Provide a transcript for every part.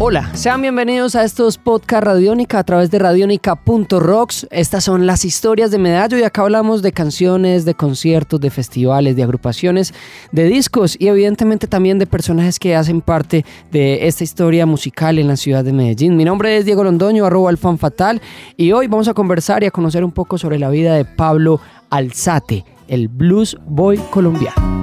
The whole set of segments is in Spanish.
Hola, sean bienvenidos a estos podcast Radiónica a través de radionica.rocks. Estas son las historias de Medallo y acá hablamos de canciones, de conciertos, de festivales, de agrupaciones, de discos y evidentemente también de personajes que hacen parte de esta historia musical en la ciudad de Medellín. Mi nombre es Diego Londoño, arroba el fan fatal y hoy vamos a conversar y a conocer un poco sobre la vida de Pablo Alzate, el blues boy colombiano.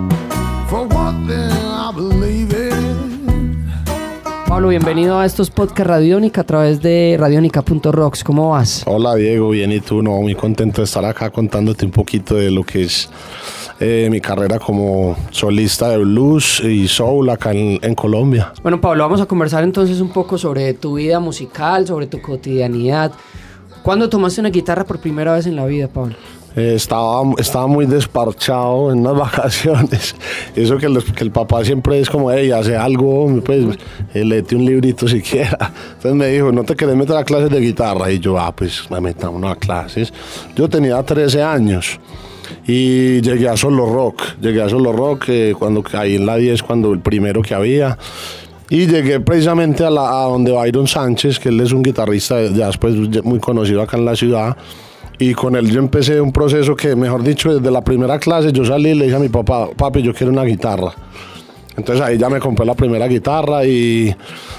Pablo, bienvenido a estos podcast Radiónica a través de radionica.rocks. ¿Cómo vas? Hola Diego, bien y tú, no, muy contento de estar acá contándote un poquito de lo que es eh, mi carrera como solista de blues y soul acá en, en, Colombia. Bueno Pablo, vamos a conversar entonces un poco sobre tu vida musical, sobre tu cotidianidad. ¿Cuándo tomaste una guitarra por primera vez en la vida, Pablo? Eh, estaba, estaba muy desparchado en unas vacaciones. Eso que, los, que el papá siempre es como, hey, hace algo, pues eh, léete un librito siquiera. Entonces me dijo, ¿no te querés meter a clases de guitarra? Y yo, ah, pues me metamos a clases. Yo tenía 13 años y llegué a Solo Rock. Llegué a Solo Rock eh, cuando caí en la 10, cuando el primero que había. Y llegué precisamente a, la, a donde Byron Sánchez, que él es un guitarrista ya después muy conocido acá en la ciudad y con él yo empecé un proceso que, mejor dicho, desde la primera clase yo salí y le dije a mi papá, papi, yo quiero una guitarra. Entonces ahí ya me compré la primera guitarra y,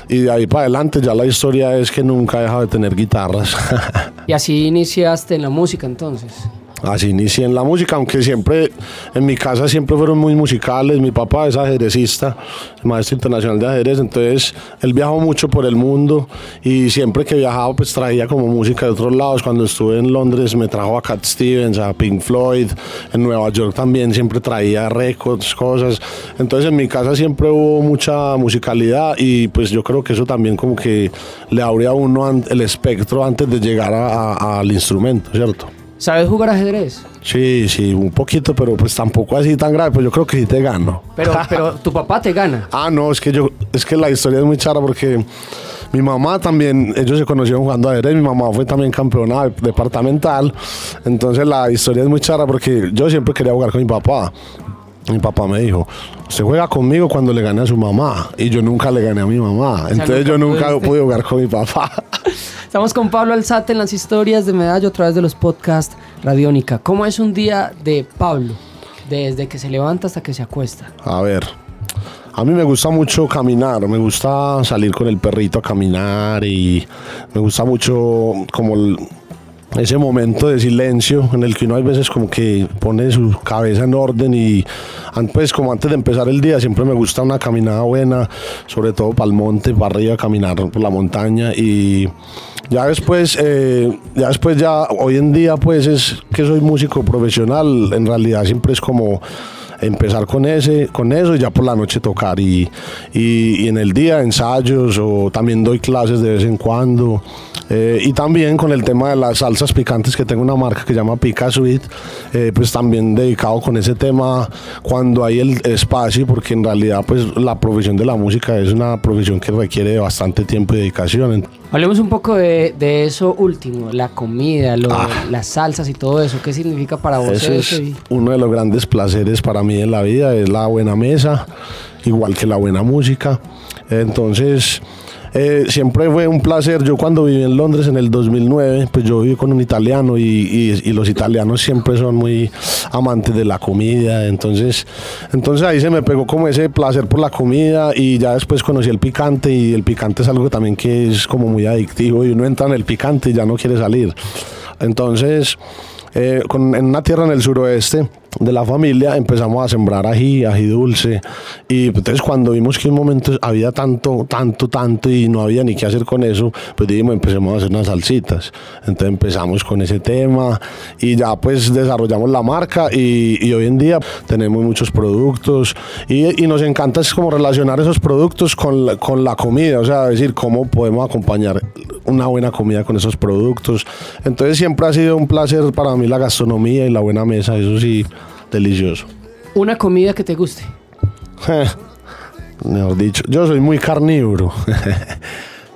y de ahí para adelante ya la historia es que nunca he dejado de tener guitarras. ¿Y así iniciaste en la música entonces? Así inicié en la música, aunque siempre en mi casa siempre fueron muy musicales. Mi papá es ajedrecista, maestro internacional de ajedrez, entonces él viajó mucho por el mundo y siempre que viajaba pues traía como música de otros lados. Cuando estuve en Londres me trajo a Cat Stevens, a Pink Floyd, en Nueva York también siempre traía récords, cosas. Entonces en mi casa siempre hubo mucha musicalidad y pues yo creo que eso también como que le abre a uno el espectro antes de llegar al instrumento, ¿cierto? ¿Sabes jugar ajedrez? Sí, sí, un poquito, pero pues tampoco así tan grave, pues yo creo que sí te gano. Pero, pero tu papá te gana. Ah, no, es que yo, es que la historia es muy chara porque mi mamá también, ellos se conocieron jugando ajedrez, mi mamá fue también campeona departamental, entonces la historia es muy chara porque yo siempre quería jugar con mi papá. Mi papá me dijo, se juega conmigo cuando le gane a su mamá. Y yo nunca le gané a mi mamá. Entonces yo nunca pude jugar con mi papá. Estamos con Pablo Alzate en las historias de Medallo a través de los podcasts Radiónica. ¿Cómo es un día de Pablo? Desde que se levanta hasta que se acuesta. A ver, a mí me gusta mucho caminar, me gusta salir con el perrito a caminar y me gusta mucho como ese momento de silencio en el que uno hay veces como que pone su cabeza en orden y pues como antes de empezar el día siempre me gusta una caminada buena, sobre todo para el monte, para arriba, caminar por la montaña y ya después, eh, ya después ya hoy en día pues es que soy músico profesional, en realidad siempre es como empezar con ese con eso y ya por la noche tocar y, y, y en el día ensayos o también doy clases de vez en cuando eh, y también con el tema de las salsas picantes, que tengo una marca que se llama Pica Sweet, eh, pues también dedicado con ese tema cuando hay el espacio, porque en realidad pues la profesión de la música es una profesión que requiere bastante tiempo y dedicación. Hablemos un poco de, de eso último, la comida, lo, ah. las salsas y todo eso. ¿Qué significa para vos? Eso es uno de los grandes placeres para mí en la vida, es la buena mesa, igual que la buena música. Entonces... Eh, siempre fue un placer. Yo cuando viví en Londres en el 2009, pues yo viví con un italiano y, los italianos siempre son muy amantes de la comida. Entonces, entonces ahí se me pegó como ese placer por la comida y ya después conocí el picante y el picante es algo también que es como muy adictivo y uno entra en el picante y ya no quiere salir. Entonces, eh, con, en una tierra en el suroeste, de la familia empezamos a sembrar ají, ají dulce. Y entonces cuando vimos que en un momento había tanto, tanto, tanto y no había ni qué hacer con eso, pues dijimos, empecemos a hacer unas salsitas. Entonces empezamos con ese tema y ya pues desarrollamos la marca y, hoy en día tenemos muchos productos y, y, nos encanta es como relacionar esos productos con la, con la comida, o sea, decir cómo podemos acompañar una buena comida con esos productos. Entonces siempre ha sido un placer para mí la gastronomía y la buena mesa, eso sí delicioso. ¿Una comida que te guste? Mejor dicho, yo soy muy carnívoro.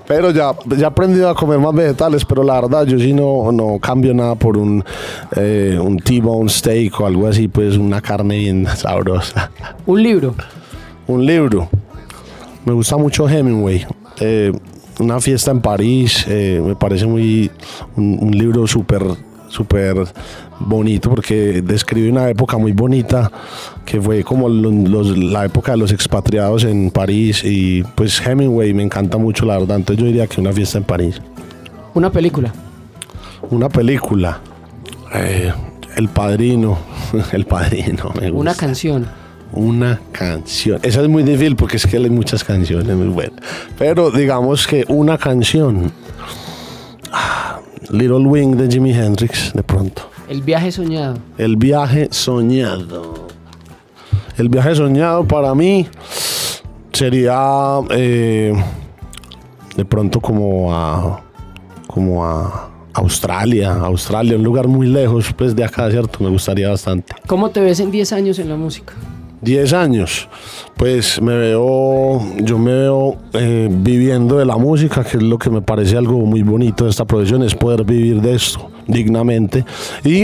Pero ya, ya he aprendido a comer más vegetales, pero la verdad yo sí no, no cambio nada por un, eh, un T-bone steak o algo así, pues una carne bien sabrosa. Un libro. Un libro. Me gusta mucho Hemingway. Eh, una fiesta en París, eh, me parece muy un, un libro súper súper bonito porque describe una época muy bonita que fue como los- la época de los expatriados en París y pues Hemingway me encanta mucho la verdad, entonces yo diría que una fiesta en París. Una película. Una película, eh, El Padrino, El Padrino, me gusta. Una canción. Una canción. Esa es muy difícil porque es que hay muchas canciones muy buenas. Pero digamos que una canción. Ah, Little Wing de Jimi Hendrix, de pronto. El viaje soñado. El viaje soñado. El viaje soñado para mí sería eh, de pronto como a como a Australia, Australia, un lugar muy lejos pues de acá, ¿cierto? Me gustaría bastante. ¿Cómo te ves en 10 años en la música? 10 años, pues me veo, yo me veo eh, viviendo de la música, que es lo que me parece algo muy bonito de esta profesión, es poder vivir de esto dignamente y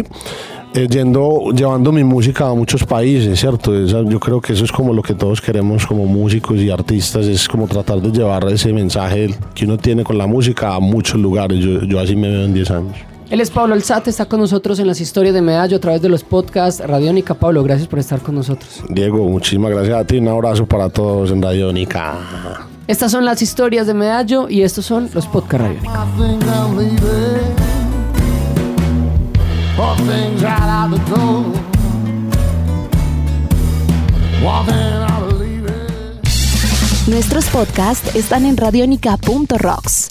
eh, yendo, llevando mi música a muchos países, ¿cierto? Esa- yo creo que eso es como lo que todos queremos como músicos y artistas, es como tratar de llevar ese mensaje que uno tiene con la música a muchos lugares, yo, yo así me veo en 10 años. Él es Pablo Alzate, está con nosotros en las historias de Medallo a través de los podcasts Radiónica. Pablo, gracias por estar con nosotros. Diego, muchísimas gracias a ti, un abrazo para todos en Radiónica. Estas son las historias de Medallo y estos son los podcasts Radiónica. Nuestros podcasts están en radionica.rocks,